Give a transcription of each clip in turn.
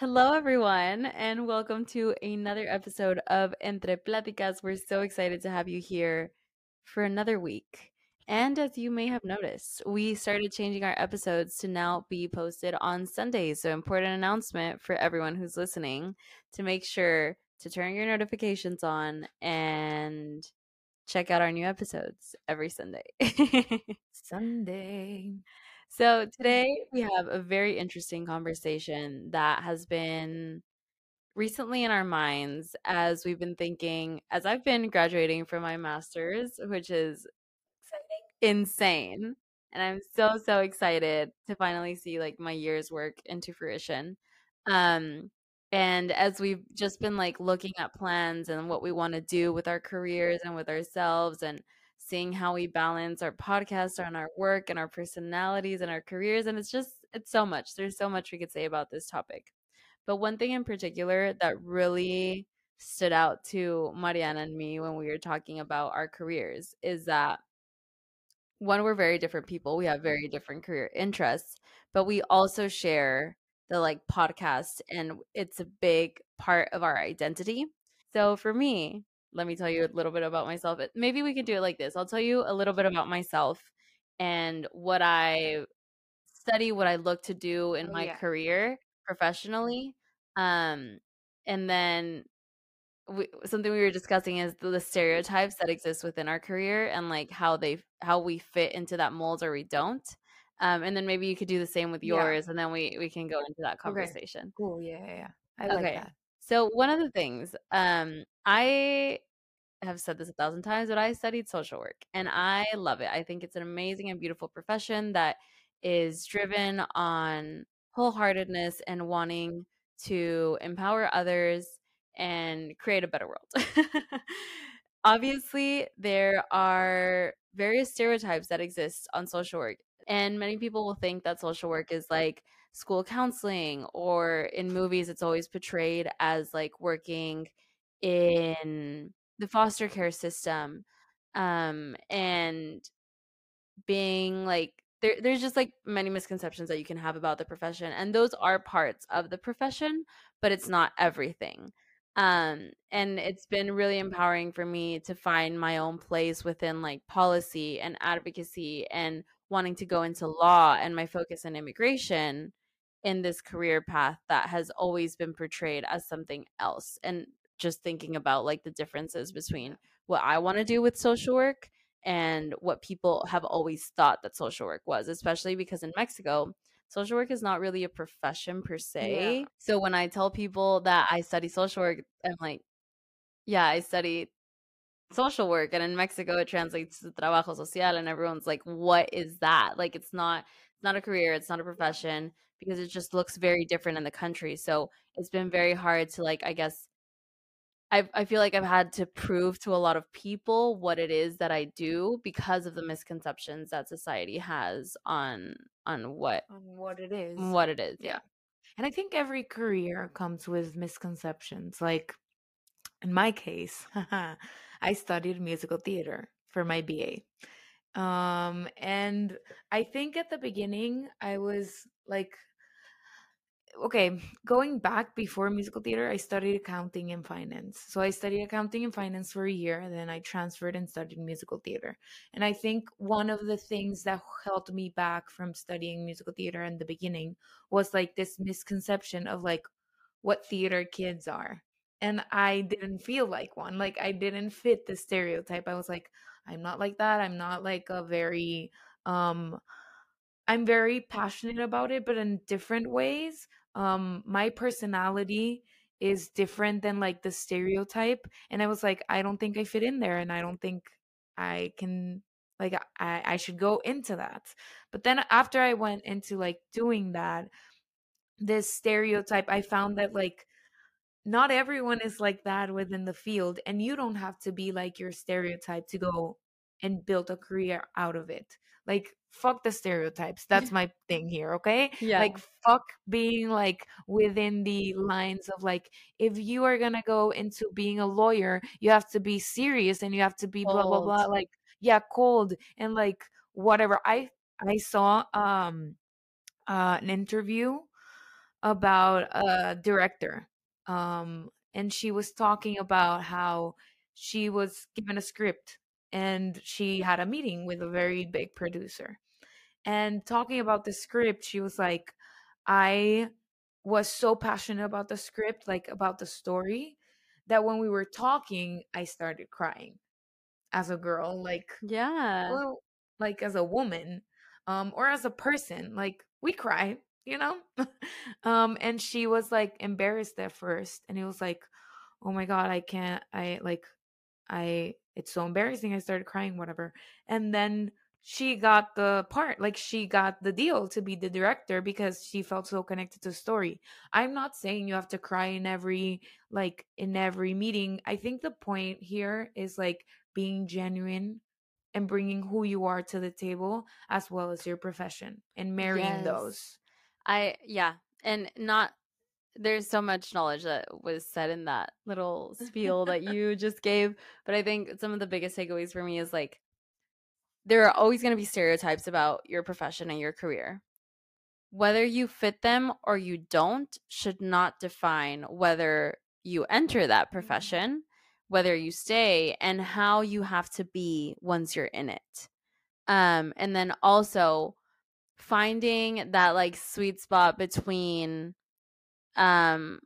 Hello, everyone, and welcome to another episode of Entre Pláticas. We're so excited to have you here for another week. And as you may have noticed, we started changing our episodes to now be posted on Sundays. So, important announcement for everyone who's listening to make sure to turn your notifications on and check out our new episodes every Sunday. Sunday. So today we have a very interesting conversation that has been recently in our minds as we've been thinking, as I've been graduating from my master's, which is insane. And I'm so, so excited to finally see like my year's work into fruition. Um, and as we've just been like looking at plans and what we want to do with our careers and with ourselves and seeing how we balance our podcast and our work and our personalities and our careers. And it's just, it's so much. There's so much we could say about this topic. But one thing in particular that really stood out to Mariana and me when we were talking about our careers is that one, we're very different people. We have very different career interests, but we also share the like podcast and it's a big part of our identity. So for me, let me tell you a little bit about myself. Maybe we can do it like this. I'll tell you a little bit about myself and what I study, what I look to do in Oh, my yeah. career professionally. Um, and then we, something we were discussing is the, the stereotypes that exist within our career and like how they how we fit into that mold or we don't. Um, and then maybe you could do the same with Yeah. yours, and then we we can go into that Okay. conversation. Cool. Yeah, yeah, yeah. I like Okay. that. So one of the things, um, I have said this a thousand times, but I studied social work and I love it. I think it's an amazing and beautiful profession that is driven on wholeheartedness and wanting to empower others and create a better world. Obviously, there are various stereotypes that exist on social work, and many people will think that social work is like school counseling, or in movies, it's always portrayed as like working in the foster care system um and being like there there's just like many misconceptions that you can have about the profession and those are parts of the profession but it's not everything. Um and it's been really empowering for me to find my own place within like policy and advocacy and wanting to go into law and my focus in immigration in this career path that has always been portrayed as something else and just thinking about like the differences between what I want to do with social work and what people have always thought that social work was, especially because in Mexico, social work is not really a profession per se. Yeah. So when I tell people that I study social work, I'm like, yeah, I study social work and in Mexico it translates to trabajo social and everyone's like what is that? Like it's not it's not a career, it's not a profession because it just looks very different in the country. So it's been very hard to like I guess I I feel like I've had to prove to a lot of people what it is that I do because of the misconceptions that society has on on what On what it is. what it is. Yeah. Yeah. And I think every career comes with misconceptions. Like in my case, I studied musical theater for my BA. Um, and I think at the beginning I was like okay, going back before musical theater, I studied accounting and finance. So I studied accounting and finance for a year, and then I transferred and studied musical theater. And I think one of the things that held me back from studying musical theater in the beginning was like this misconception of like what theater kids are. And I didn't feel like one. Like I didn't fit the stereotype. I was like, I'm not like that. I'm not like a very um I'm very passionate about it, but in different ways. Um, my personality is different than like the stereotype, and I was like, I don't think I fit in there, and I don't think I can like I I should go into that. But then after I went into like doing that, this stereotype, I found that like not everyone is like that within the field and you don't have to be like your stereotype to go and build a career out of it like fuck the stereotypes that's my thing here okay Yeah. like fuck being like within the lines of like if you are gonna go into being a lawyer you have to be serious and you have to be blah blah blah like yeah cold and like whatever i i saw um uh, an interview about a director. Um, and she was talking about how she was given a script and she had a meeting with a very big producer. And talking about the script, she was like, I was so passionate about the script, like about the story, that when we were talking, I started crying as a girl, like Yeah. well, like as a woman, um, or as a person, like we cry, you know? um, and she was like embarrassed at first, and it was like, oh my god, I can't, I like, I, it's so embarrassing. I started crying, whatever. And then she got the part, like she got the deal to be the director because she felt so connected to the story. I'm not saying you have to cry in every, like, in every meeting. I think the point here is like being genuine and bringing who you are to the table as well as your profession and marrying Yes. those. I yeah, and not there's so much knowledge that was said in that little spiel that you just gave, but I think some of the biggest takeaways for me is like there are always going to be stereotypes about your profession and your career. Whether you fit them or you don't should not define whether you enter that profession, whether you stay, and how you have to be once you're in it. Um, and then also finding that like sweet spot between um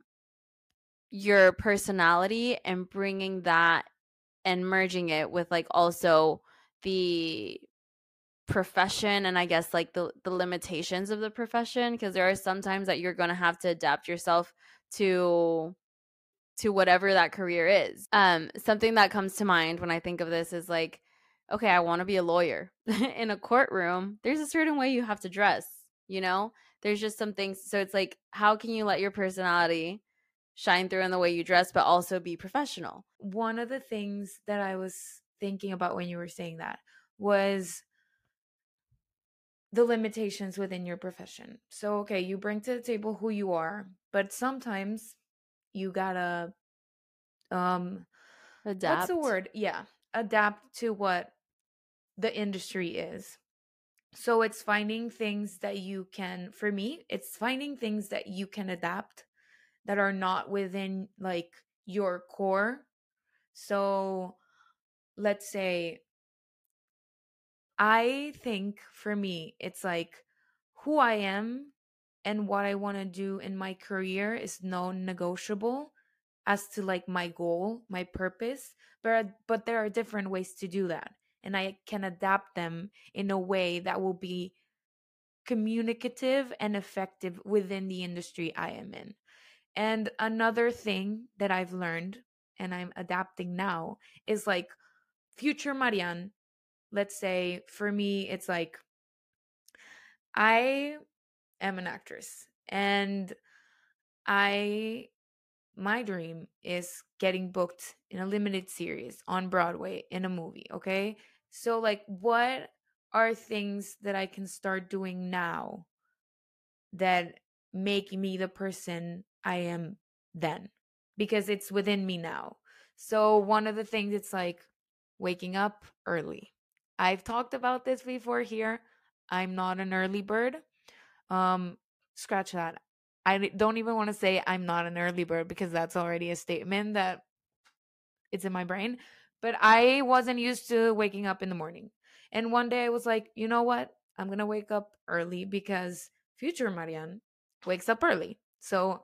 your personality and bringing that and merging it with like also the profession and I guess like the the limitations of the profession because there are some times that you're going to have to adapt yourself to to whatever that career is. Um something that comes to mind when I think of this is like okay, I want to be a lawyer. in a courtroom, there's a certain way you have to dress, you know? There's just some things so it's like how can you let your personality shine through in the way you dress but also be professional? One of the things that I was thinking about when you were saying that was the limitations within your profession. So, okay, you bring to the table who you are, but sometimes you gotta, um, Adapt. what's the word? Yeah, adapt to what the industry is. So, it's finding things that you can, for me, it's finding things that you can adapt that are not within like your core. So, let's say I think for me, it's like who I am and what I want to do in my career is non negotiable as to like my goal, my purpose. But but there are different ways to do that. And I can adapt them in a way that will be communicative and effective within the industry I am in. And another thing that I've learned and I'm adapting now is like future Marianne let's say for me it's like i am an actress and i my dream is getting booked in a limited series on broadway in a movie okay so like what are things that i can start doing now that make me the person i am then because it's within me now so one of the things it's like waking up early I've talked about this before here. I'm not an early bird. Um, scratch that. I don't even want to say I'm not an early bird because that's already a statement that it's in my brain. But I wasn't used to waking up in the morning. And one day I was like, you know what? I'm going to wake up early because future Marianne wakes up early. So,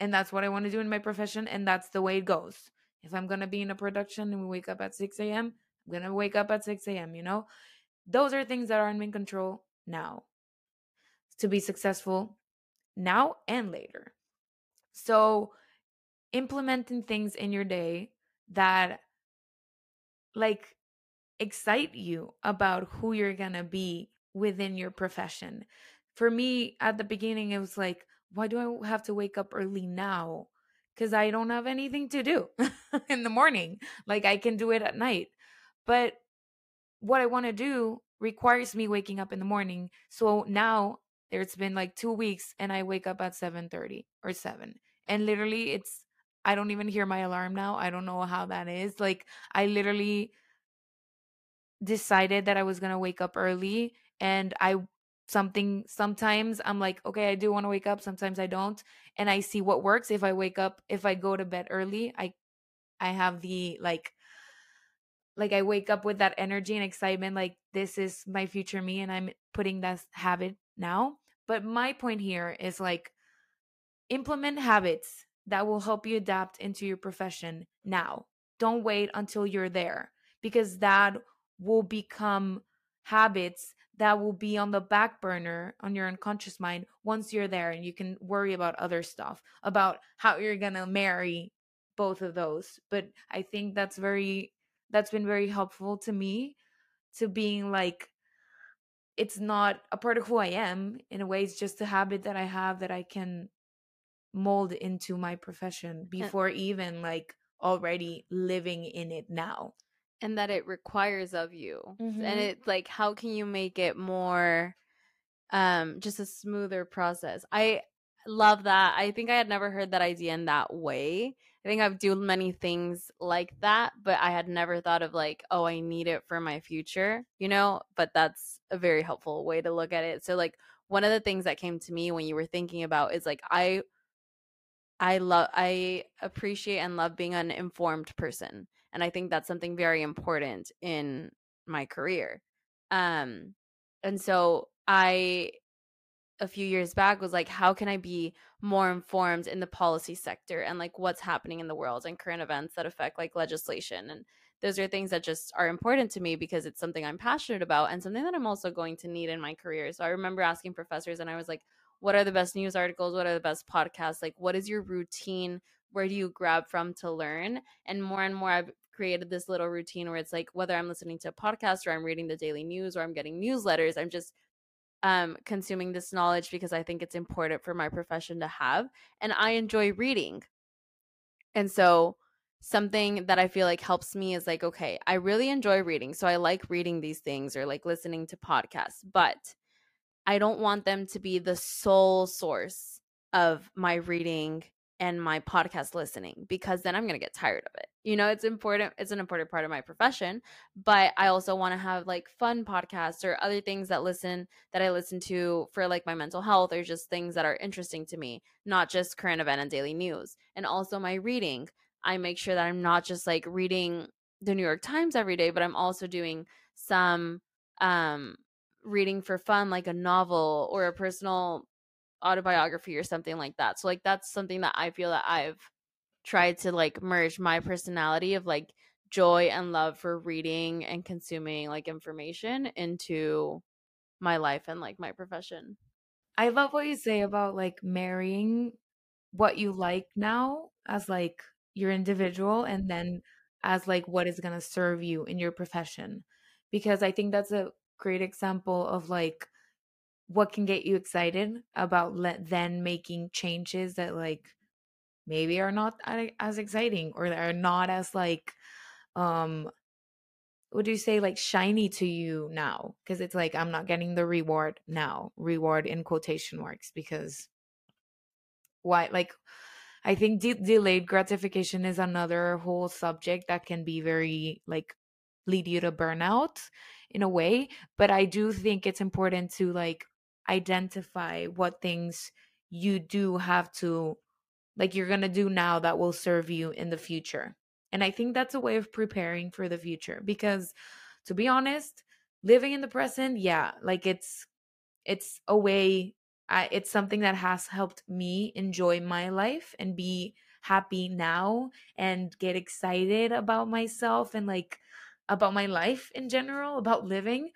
and that's what I want to do in my profession. And that's the way it goes. If I'm going to be in a production and we wake up at 6 a.m., I'm gonna wake up at 6 a.m., you know? Those are things that are in control now to be successful now and later. So, implementing things in your day that like excite you about who you're gonna be within your profession. For me, at the beginning, it was like, why do I have to wake up early now? Because I don't have anything to do in the morning. Like, I can do it at night. But what I want to do requires me waking up in the morning. So now it's been like 2 weeks and I wake up at 7:30 or 7. And literally it's I don't even hear my alarm now. I don't know how that is. Like I literally decided that I was going to wake up early and I something sometimes i'm like okay i do want to wake up sometimes i don't and i see what works if i wake up if i go to bed early i i have the like like i wake up with that energy and excitement like this is my future me and i'm putting that habit now but my point here is like implement habits that will help you adapt into your profession now. Don't wait until you're there because that will become habits that will be on the back burner on your unconscious mind once you're there and you can worry about other stuff about how you're going to marry both of those. But i think that's very that's been very helpful to me to being like it's not a part of who i am in a way it's just a habit that i have that i can mold into my profession before even like already living in it now. And that it requires of you. Mhm. and it's like how can you make it more um just a smoother process? I love that. I think i had never heard that idea in that way. I think i've done many things like that but i had never thought of like oh i need it for my future you know? But that's a very helpful way to look at it. So like one of the things that came to me when you were thinking about is like i i love i appreciate and love being an informed person and i think that's something very important in my career. Um and so i a few years back was like how can i be more informed in the policy sector and like what's happening in the world and current events that affect like legislation? And those are things that just are important to me because it's something i'm passionate about and something that i'm also going to need in my career. So i remember asking professors and i was like what are the best news articles? What are the best podcasts? Like what is your routine? Where do you grab from to learn? And more and more i've created this little routine where it's like whether i'm listening to a podcast or i'm reading the daily news or i'm getting newsletters i'm just um consuming this knowledge because i think it's important for my profession to have and i enjoy reading. And so something that i feel like helps me is like okay i really enjoy reading so i like reading these things or like listening to podcasts but i don't want them to be the sole source of my reading and my podcast listening because then I'm going to get tired of it. You know, it's important it's an important part of my profession, but I also want to have like fun podcasts or other things that listen that I listen to for like my mental health or just things that are interesting to me, not just current event and daily news. And also my reading. I make sure that I'm not just like reading the New York Times every day, but I'm also doing some um reading for fun like a novel or a personal autobiography or something like that. So like that's something that I feel that I've tried to like merge my personality of like joy and love for reading and consuming like information into my life and like my profession. I love what you say about like marrying what you like now as like your individual and then as like what is going to serve you in your profession because I think that's a great example of like what can get you excited about le- then making changes that like maybe are not as exciting or are not as like um what do you say like shiny to you now? Because it's like i'm not getting the reward now reward in quotation marks because why like i think de- delayed gratification is another whole subject that can be very like lead you to burnout in a way but i do think it's important to like identify what things you do have to like you're going to do now that will serve you in the future. And I think that's a way of preparing for the future because to be honest, living in the present, yeah, like it's it's a way I, it's something that has helped me enjoy my life and be happy now and get excited about myself and like about my life in general, about living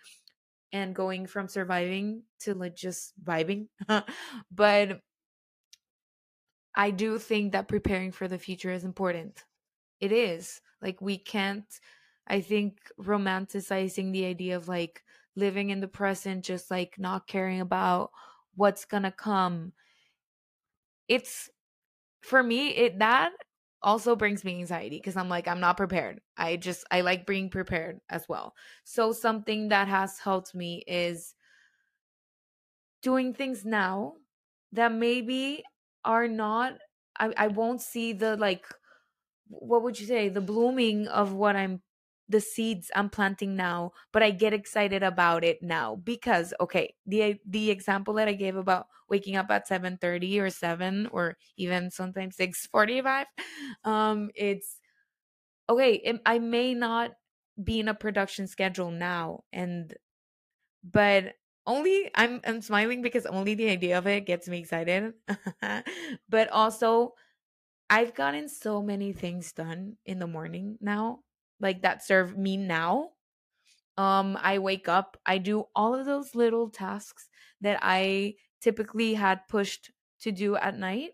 and going from surviving to like just vibing. but I do think that preparing for the future is important. It is. Like we can't I think romanticizing the idea of like living in the present just like not caring about what's going to come. It's for me it that also brings me anxiety because I'm like I'm not prepared. I just I like being prepared as well. So something that has helped me is doing things now that maybe are not I, I won't see the like what would you say the blooming of what i'm the seeds I'm planting now, but I get excited about it now because okay, the the example that I gave about waking up at 7:30 or 7 or even sometimes 6:45 um it's okay, it, I may not be in a production schedule now and but only I'm I'm smiling because only the idea of it gets me excited. but also I've gotten so many things done in the morning now like that serve me now um i wake up i do all of those little tasks that i typically had pushed to do at night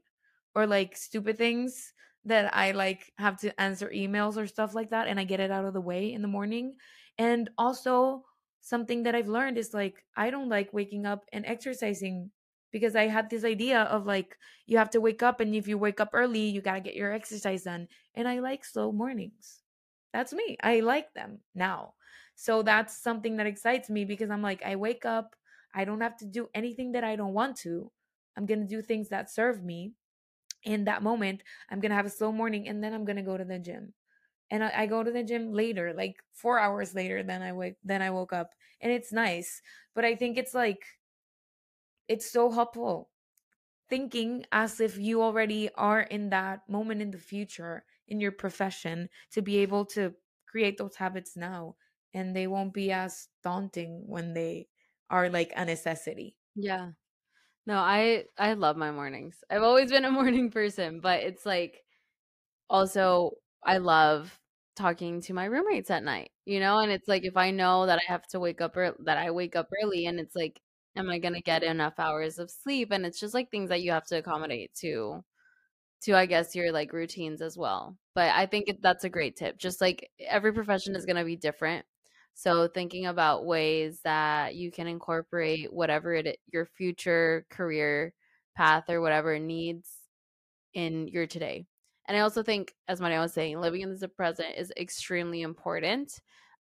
or like stupid things that i like have to answer emails or stuff like that and i get it out of the way in the morning and also something that i've learned is like i don't like waking up and exercising because i had this idea of like you have to wake up and if you wake up early you got to get your exercise done and i like slow mornings that's me. I like them now. So that's something that excites me because I'm like, I wake up, I don't have to do anything that I don't want to. I'm going to do things that serve me. In that moment, I'm going to have a slow morning and then I'm going to go to the gym. And I, I, go to the gym later, like four hours later than I wake than I woke up. And it's nice. But I think it's like it's so helpful thinking as if you already are in that moment in the future in your profession to be able to create those habits now and they won't be as daunting when they are like a necessity. Yeah. No, I I love my mornings. I've always been a morning person, but it's like also I love talking to my roommates at night, you know, and it's like if I know that I have to wake up or that I wake up early and it's like am I going to get enough hours of sleep and it's just like things that you have to accommodate to to I guess your like routines as well. But I think that's a great tip. Just like every profession is going to be different. So thinking about ways that you can incorporate whatever it your future career path or whatever needs in your today. And I also think, as Maria was saying, living in the present is extremely important.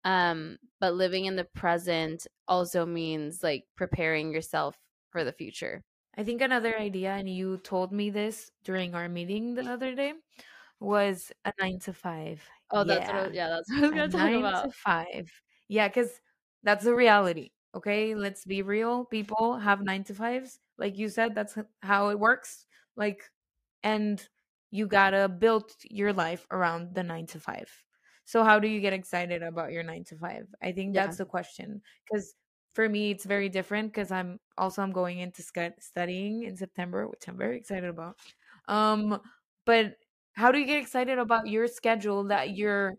Um, but living in the present also means like preparing yourself for the future. I think another idea, and you told me this during our meeting the other day, was a nine to five. Oh, that's yeah. what I, yeah, that's what I was gonna talk nine about. to five. Yeah, because that's the reality. Okay, let's be real. People have nine to fives, like you said. That's how it works. Like, and you gotta build your life around the nine to five. So, how do you get excited about your nine to five? I think that's the question because for me it's very different because i'm also i'm going into studying in september which i'm very excited about. Um but how do you get excited about your schedule that your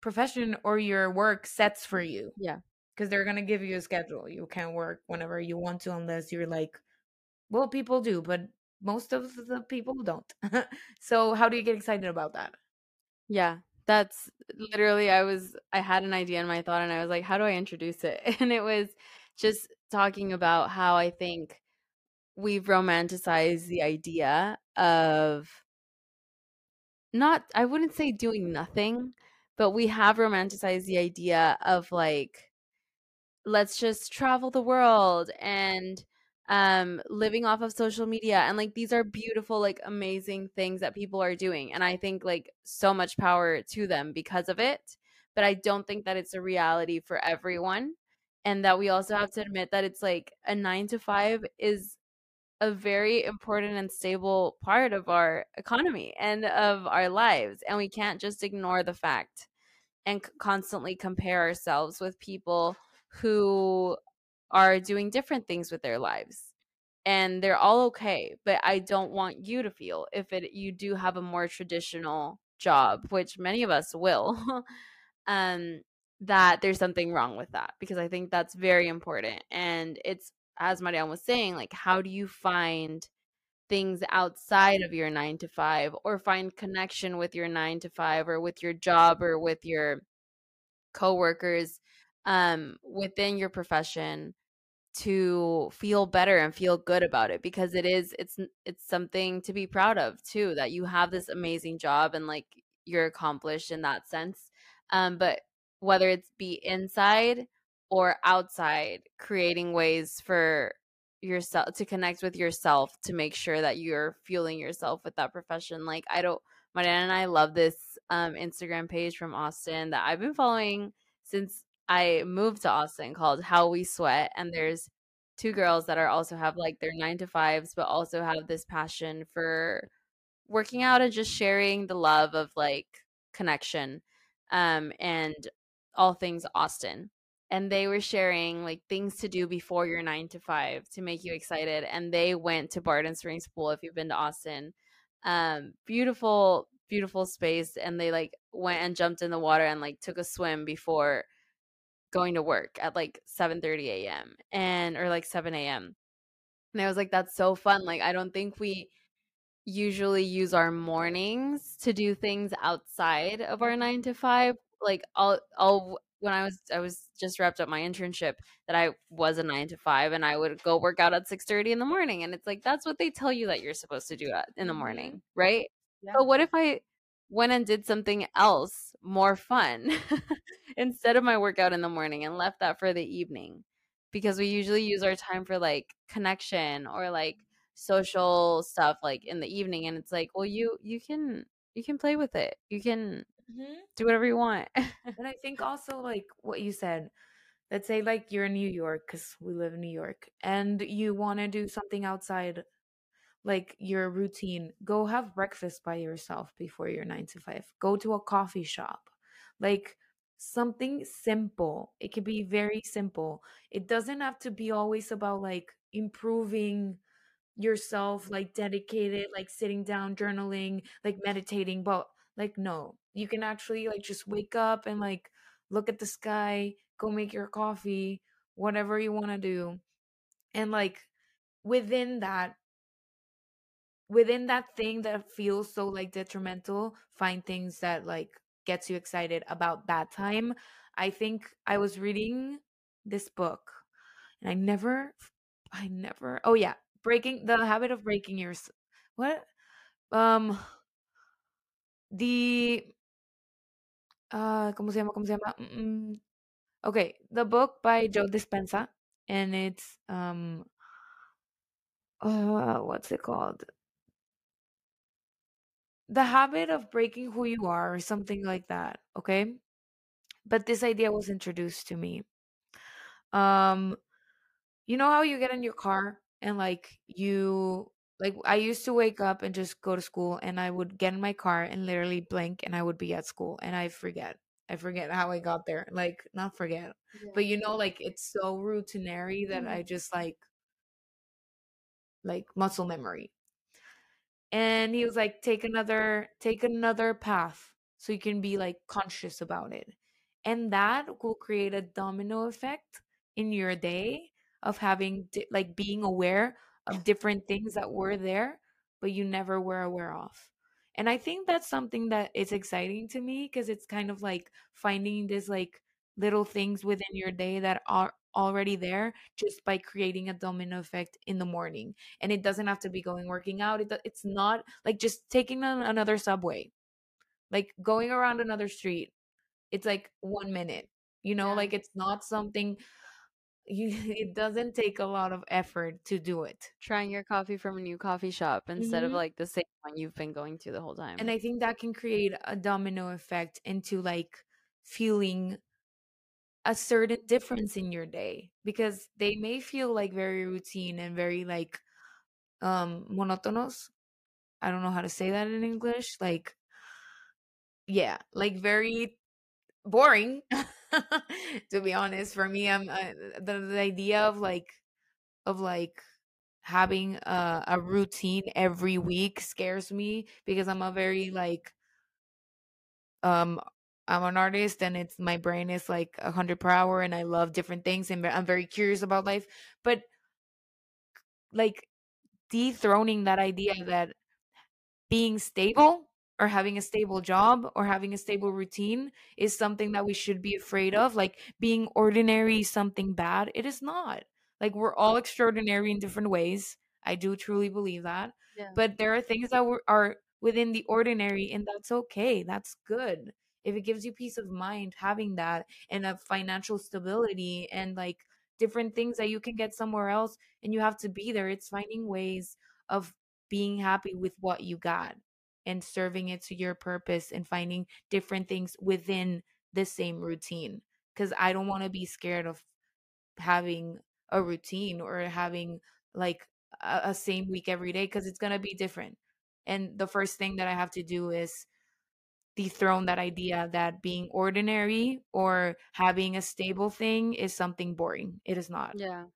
profession or your work sets for you? Yeah. Because they're going to give you a schedule. You can't work whenever you want to unless you're like well people do but most of the people don't. So how do you get excited about that? Yeah that's literally I was I had an idea in my thought and I was like, how do I introduce it? And it was just talking about how I think we've romanticized the idea of not I wouldn't say doing nothing, but we have romanticized the idea of like let's just travel the world and um living off of social media and like these are beautiful like amazing things that people are doing and i think like so much power to them because of it but i don't think that it's a reality for everyone and that we also have to admit that it's like a 9 to 5 is a very important and stable part of our economy and of our lives and we can't just ignore the fact and constantly compare ourselves with people who are doing different things with their lives and they're all okay but i don't want you to feel if it you do have a more traditional job which many of us will um that there's something wrong with that because i think that's very important and it's as marianne was saying like how do you find things outside of your 9 to 5 or find connection with your 9 to 5 or with your job or with your coworkers um within your profession to feel better and feel good about it because it is it's it's something to be proud of too that you have this amazing job and like you're accomplished in that sense um but whether it's be inside or outside creating ways for yourself to connect with yourself to make sure that you're fueling yourself with that profession. Like I don't my dad and I love this um, Instagram page from Austin that I've been following since I moved to Austin called How We Sweat. And there's two girls that are also have like their nine to fives, but also have this passion for working out and just sharing the love of like connection um, and all things Austin. And they were sharing like things to do before your nine to five to make you excited. And they went to Barton Springs Pool if you've been to Austin. Um, beautiful, beautiful space. And they like went and jumped in the water and like took a swim before going to work at like 7 30 a.m. and or like 7 a.m. And I was like, that's so fun. Like, I don't think we usually use our mornings to do things outside of our nine to five. Like I'll I'll when I was I was just wrapped up my internship that I was a nine to five and I would go work out at six thirty in the morning. And it's like that's what they tell you that you're supposed to do at, in the mm-hmm. morning, right? Yeah. But what if I went and did something else more fun instead of my workout in the morning and left that for the evening? Because we usually use our time for like connection or like social stuff like in the evening and it's like well you you can you can play with it you can mm-hmm. do whatever you want and i think also like what you said let's say like you're in new york because we live in new york and you want to do something outside like your routine go have breakfast by yourself before your nine to five. Go to a coffee shop. Like something simple. It can be very simple. It doesn't have to be always about like improving yourself like dedicated like sitting down journaling like meditating but like no. You can actually like just wake up and like look at the sky go make your coffee whatever you want to do. And like within that within that thing that feels so like detrimental find things that like gets you excited about that time i think i was reading this book and i never i never oh yeah breaking the habit of breaking your what um the uh ¿cómo se llama? ¿Cómo se llama? Mm, okay, the book by Joe Dispenza and it's um uh what's it called? The habit of breaking who you are or something like that, okay? But this idea was introduced to me. Um you know how you get in your car and like you like I used to wake up and just go to school and I would get in my car and literally blink and I would be at school and I forget. I forget how I got there. Like not forget. Yeah. But you know like it's so routinary that mm-hmm. I just like like muscle memory. And he was like take another take another path so you can be like conscious about it. And that will create a domino effect in your day of having like being aware of different things that were there but you never were aware of and i think that's something that is exciting to me because it's kind of like finding this like little things within your day that are already there just by creating a domino effect in the morning and it doesn't have to be going working out it, it's not like just taking another subway like going around another street it's like one minute you know yeah. like it's not something you, it doesn't take a lot of effort to do it. Trying your coffee from a new coffee shop instead mm-hmm. of like the same one you've been going to the whole time. And I think that can create a domino effect into like feeling a certain difference in your day because they may feel like very routine and very like um monotonous. I don't know how to say that in English. Like yeah, like very boring to be honest for me i'm uh, the, the idea of like of like having a, a routine every week scares me because i'm a very like um i'm an artist and it's my brain is like a 100 per hour and i love different things and i'm very curious about life but like dethroning that idea that being stable or having a stable job or having a stable routine is something that we should be afraid of. Like being ordinary something bad. It is not. Like we're all extraordinary in different ways. I do truly believe that. Yeah. But there are things that are within the ordinary, and that's okay. That's good. If it gives you peace of mind having that and a financial stability and like different things that you can get somewhere else and you have to be there it's finding ways of being happy with what you got and serving it to your purpose and finding different things within the same routine because i don't want to be scared of having a routine or having like a, a same week every day because it's going to be different. And the first thing that i have to do is dethrone that idea that being ordinary or having a stable thing is something boring. It is not. Yeah.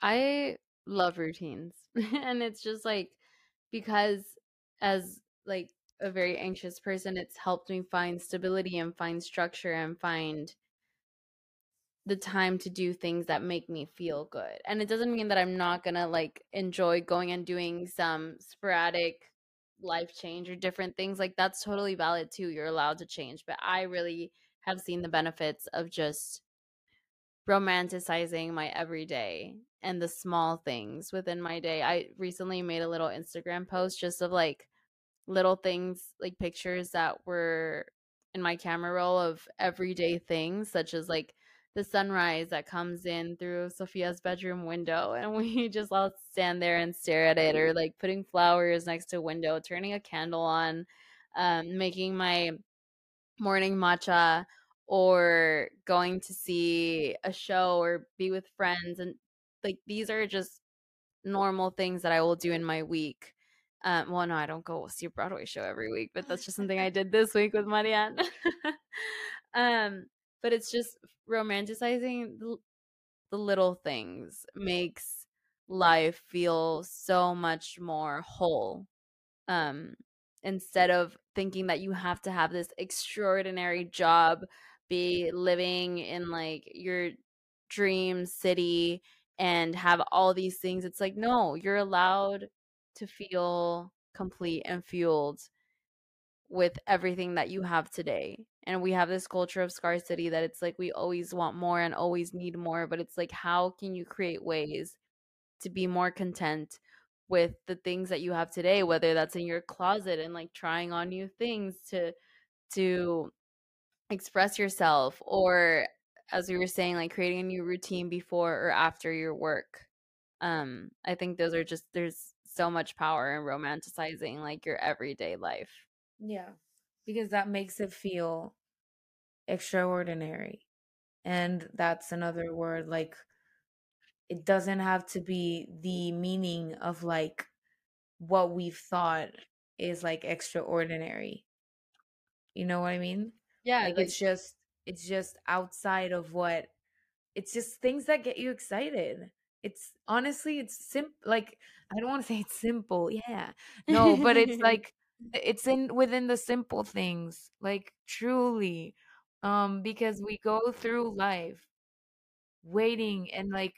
I love routines. and it's just like because as like a very anxious person, it's helped me find stability and find structure and find the time to do things that make me feel good. And it doesn't mean that I'm not going to like enjoy going and doing some sporadic life change or different things like that's totally valid too you're allowed to change but i really have seen the benefits of just romanticizing my everyday and the small things within my day i recently made a little instagram post just of like little things like pictures that were in my camera roll of everyday things such as like the sunrise that comes in through Sophia's bedroom window and we just all stand there and stare at it or like putting flowers next to a window, turning a candle on, um, making my morning matcha or going to see a show or be with friends and like these are just normal things that I will do in my week. Um, well, no, I don't go see a Broadway show every week, but that's just something I did this week with Marianne. um, but it's just romanticizing the, the little things makes life feel so much more whole um instead of thinking that you have to have this extraordinary job be living in like your dream city and have all these things it's like no you're allowed to feel complete and fueled with everything that you have today. And we have this culture of scarcity that it's like we always want more and always need more, but it's like how can you create ways to be more content with the things that you have today, whether that's in your closet and like trying on new things to to express yourself or as we were saying like creating a new routine before or after your work. Um I think those are just there's so much power in romanticizing like your everyday life. Yeah. Because that makes it feel extraordinary. And that's another word like it doesn't have to be the meaning of like what we've thought is like extraordinary. You know what I mean? Yeah, like, like it's just it's just outside of what it's just things that get you excited. It's honestly it's simple like I don't want to say it's simple. Yeah. No, but it's like it's in within the simple things like truly um because we go through life waiting and like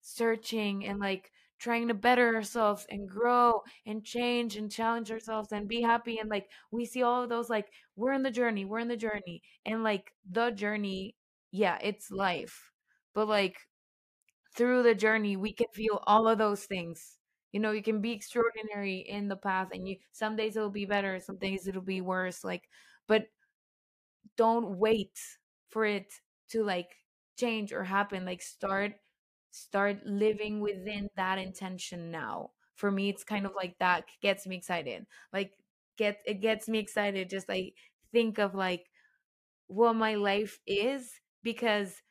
searching and like trying to better ourselves and grow and change and challenge ourselves and be happy and like we see all of those like we're in the journey we're in the journey and like the journey yeah it's life but like through the journey we can feel all of those things you know you can be extraordinary in the path and you some days it'll be better some days it'll be worse like but don't wait for it to like change or happen like start start living within that intention now. For me it's kind of like that gets me excited like get it gets me excited just like think of like what my life is because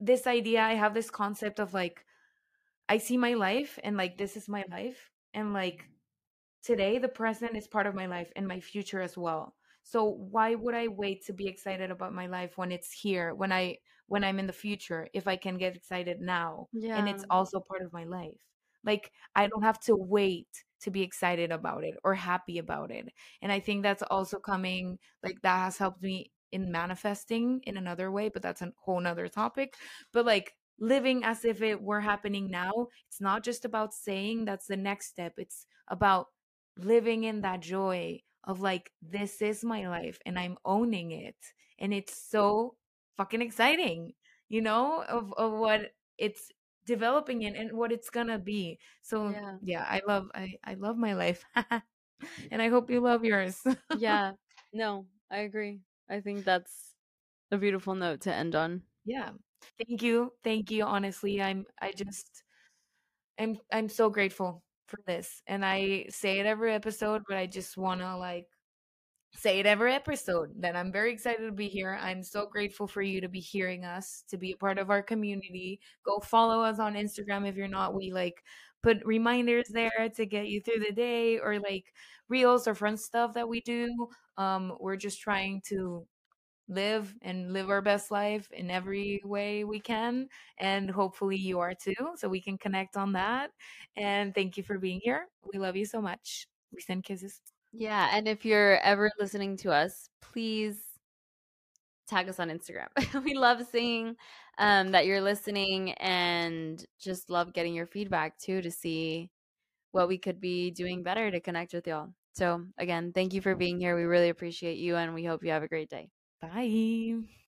this idea i have this concept of like I see my life and like this is my life and like today the present is part of my life and my future as well. So why would I wait to be excited about my life when it's here when I when I'm in the future if I can get excited now yeah. and it's also part of my life. Like I don't have to wait to be excited about it or happy about it. And I think that's also coming like that has helped me in manifesting in another way, but that's a whole nother topic. But like living as if it were happening now. It's not just about saying that's the next step, it's about living in that joy of like, this is my life and I'm owning it. And it's so fucking exciting, you know, of, of what it's developing in and what it's gonna be. So yeah, yeah I love I, I love my life. and I hope you love yours. yeah. No, I agree. I think that's a beautiful note to end on. Yeah. Thank you. Thank you. Honestly, I'm I just I'm I'm so grateful for this. And I say it every episode, but I just want to like say it every episode that I'm very excited to be here. I'm so grateful for you to be hearing us, to be a part of our community. Go follow us on Instagram if you're not. We like put reminders there to get you through the day or like reels or fun stuff that we do. Um, we're just trying to live and live our best life in every way we can. And hopefully you are too, so we can connect on that. And thank you for being here. We love you so much. We send kisses. Yeah, and if you're ever listening to us, please tag us on Instagram. we love seeing um, that you're listening and just love getting your feedback too to see what we could be doing better to connect with y'all. So, again, thank you for being here. We really appreciate you and we hope you have a great day. Bye.